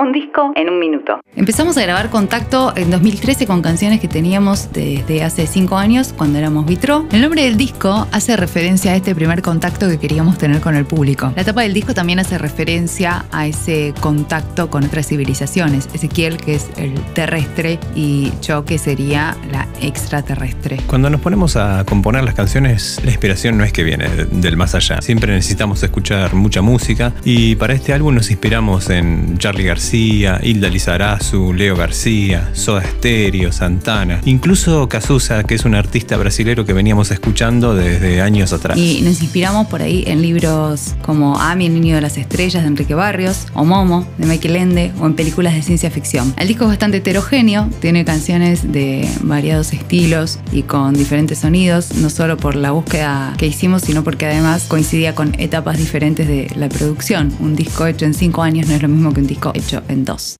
Un disco en un minuto. Empezamos a grabar Contacto en 2013 con canciones que teníamos desde hace 5 años cuando éramos Vitro. El nombre del disco hace referencia a este primer contacto que queríamos tener con el público. La tapa del disco también hace referencia a ese contacto con otras civilizaciones. Ezequiel que es el terrestre y yo que sería la extraterrestre. Cuando nos ponemos a componer las canciones, la inspiración no es que viene del más allá. Siempre necesitamos escuchar mucha música y para este álbum nos inspiramos en Charlie Hilda Lizarazu, Leo García, Soda Stereo, Santana, incluso Cazuza, que es un artista brasilero que veníamos escuchando desde años atrás. Y nos inspiramos por ahí en libros como Ami, el niño de las estrellas de Enrique Barrios, o Momo de Michael Ende, o en películas de ciencia ficción. El disco es bastante heterogéneo, tiene canciones de variados estilos y con diferentes sonidos, no solo por la búsqueda que hicimos, sino porque además coincidía con etapas diferentes de la producción. Un disco hecho en cinco años no es lo mismo que un disco hecho en dos.